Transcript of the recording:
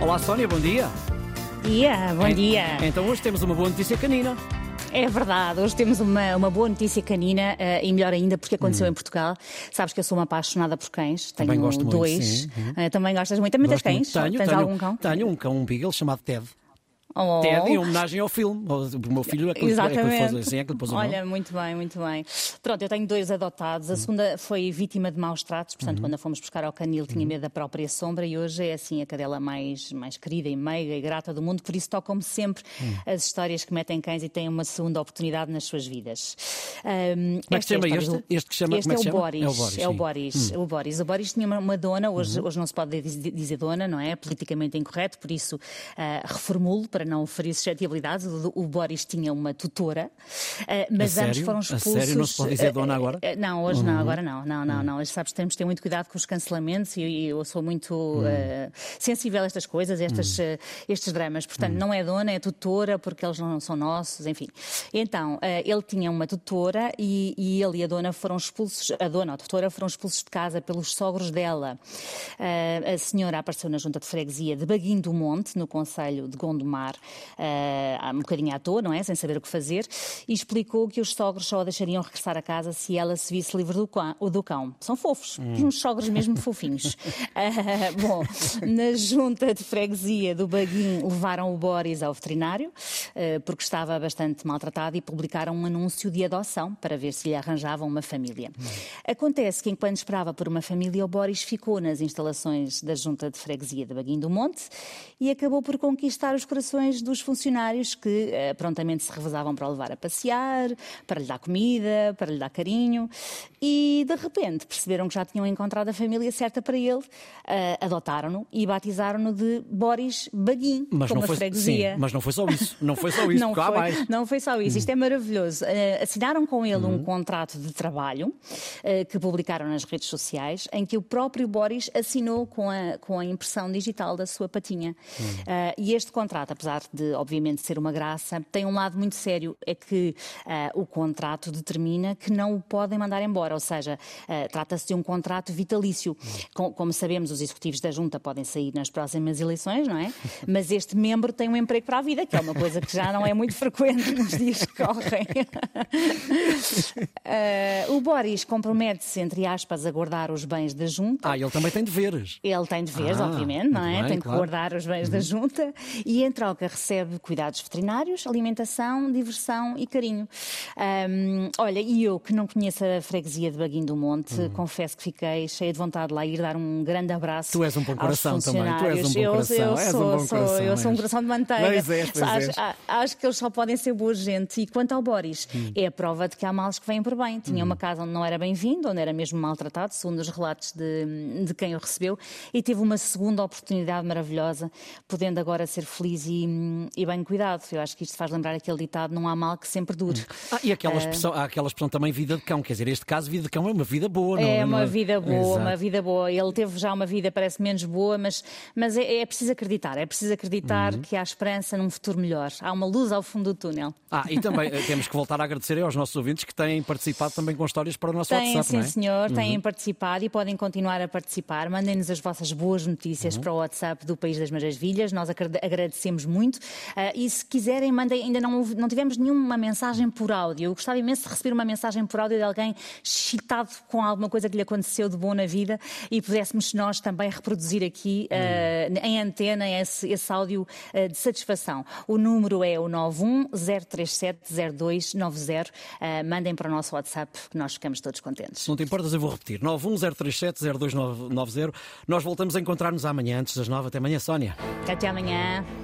Olá, Sónia, bom dia. Dia, bom dia. Então hoje temos uma boa notícia canina. É verdade, hoje temos uma, uma boa notícia canina eh, e melhor ainda porque aconteceu em Portugal. Sabes que eu sou uma apaixonada por cães, tenho Hum. Também gosto muito, dois. sim. Uhum. Eh, também gostas muito? Também tens Gosto muito. cães? Tenho, tens tenho, algum cão? Tenho um cão, um beagle chamado Ted. Oh. Ted em homenagem ao filme. O meu filho é que, é que assim, é que pôs o nome. Olha, muito bem, muito bem. Pronto, eu tenho dois adotados. A segunda foi vítima de maus tratos, portanto, Uhum. quando a fomos buscar ao canil tinha medo da própria sombra e hoje é assim a cadela mais, mais querida e meiga e grata do mundo. Por isso tocam-me sempre Hum. as histórias que metem cães e têm uma segunda oportunidade nas suas vidas. Ahm, Como é que se esta chama história este? Este que chama- Este é é, o chama? Boris. É o Boris, É o sim. Hum. Boris. O Boris. O Boris tinha uma, uma dona, hoje, hoje não se pode dizer, dona, não é? Politicamente incorreto, por isso ah, reformulo para não ferir suscetibilidades. O, o Boris tinha uma tutora, ah, mas A sério? foram A expulsos. sério? Não se pode dizer dona ah, agora? ah, não, hoje Uhum. não, agora não. Não, não, não. Sabes, temos de ter muito cuidado com os cancelamentos e, e eu sou muito Uhum. ah, sensível a estas coisas, a estas, ah, estes dramas. Portanto, Uhum. não é dona, é tutora, porque eles não são nossos, enfim. Então, ele tinha uma tutora e, e ele e a dona foram expulsos, a dona, a tutora, foram expulsos de casa pelos sogros dela. A senhora apareceu na junta de freguesia de Baguinho do Monte, no Conselho de Gondomar, ah, um bocadinho à toa, não é? Sem saber o que fazer, e explicou que os sogros só a deixariam regressar a casa se ela se visse livre do cão. Do cão. São fofos, uns sogros mesmo fofinhos. Ah, bom, na junta de freguesia do Baguinho levaram o Boris ao veterinário, ah, porque estava bastante maltratado e publicaram um anúncio de adoção para ver se lhe arranjavam uma família. Acontece que enquanto esperava por uma família, o Boris ficou nas instalações da junta de freguesia de Baguinho do Monte e acabou por conquistar os corações dos funcionários que eh, prontamente se revezavam para o levar a passear, para lhe dar comida, para lhe dar carinho e de repente perceberam que já tinham encontrado a família certa para ele, eh, adotaram-no e batizaram-no de Boris Baguinho, Mas como não, foi, freguesia. sim, mas não foi só isso. Não foi só isso, Não foi, mais. não foi só isso, isto é maravilhoso. Eh, assinaram com ele um contrato de trabalho que publicaram nas redes sociais, em que o próprio Boris assinou com a, com a impressão digital da sua patinha. Eh, e este contrato, apesar de, obviamente, ser uma graça, tem um lado muito sério: é que eh, o contrato determina que não o podem mandar embora, ou seja, eh, trata-se de um contrato vitalício. Com- como sabemos, os executivos da Junta podem sair nas próximas eleições, não é? Mas este membro tem um emprego para a vida, que é uma coisa que já não é muito frequente nos dias que correm. Eh, o Boris compromete-se, entre aspas, a guardar os bens da Junta. Ah, ele também tem deveres. Ele tem deveres, Ah, obviamente, não é? bem, tem que claro. Uhum. guardar os bens da junta e, em recebe cuidados veterinários, alimentação, diversão e carinho. Ahm, olha, e eu que não conheço a freguesia de Baguinho do Monte, confesso que fiquei cheia de vontade de lá ir dar um grande abraço. Tu és um bom coração também, tu és um bom eu, coração, Eu, és um sou, bom sou- coração, eu sou um coração de manteiga. Pois és, pois acho, a- acho que eles só podem ser boa gente. E quanto ao Boris, Hum. é a prova de que há males que vêm por bem. Tinha uma casa onde não era bem-vindo, onde era mesmo maltratado, segundo os relatos de, de quem o recebeu, e teve uma segunda oportunidade maravilhosa, podendo agora ser feliz e, e bem cuidado. Eu acho que isto faz lembrar aquele ditado: não há mal que sempre dure. Ah, e aquela expressão, há aquela expressão também vida de cão. Quer dizer, este caso, vida de cão é uma vida boa, não É não uma vida boa, Exato. uma vida boa. Ele teve já uma vida, parece menos boa, mas, mas é, é preciso acreditar. É preciso acreditar Uhum. que há esperança num futuro melhor. Há uma luz ao fundo do túnel. Ah, e também eh, temos que voltar a agradecer aos nossos ouvintes que têm participado também com histórias para o nosso Têm, WhatsApp, sim, não é? senhor, têm participado e podem continuar a participar. Mandem-nos as vossas boas notícias Uhum. para o WhatsApp do País das Maravilhas. Nós agrade- agradecemos muito. Ah, e se quiserem, mandem. Ainda não, não tivemos nenhuma mensagem por áudio. Eu gostava imenso de receber uma mensagem por áudio de alguém excitado com alguma coisa que lhe aconteceu de bom na vida e pudéssemos nós também reproduzir aqui ah, em antena esse, esse áudio ah, de satisfação. O número é o 910370290. Ah, mandem para o nosso WhatsApp que nós ficamos todos contentes. Não te importas, eu vou repetir. 910370290. Nós voltamos a encontrar-nos amanhã, antes das nove. Até amanhã, Sónia. Até amanhã.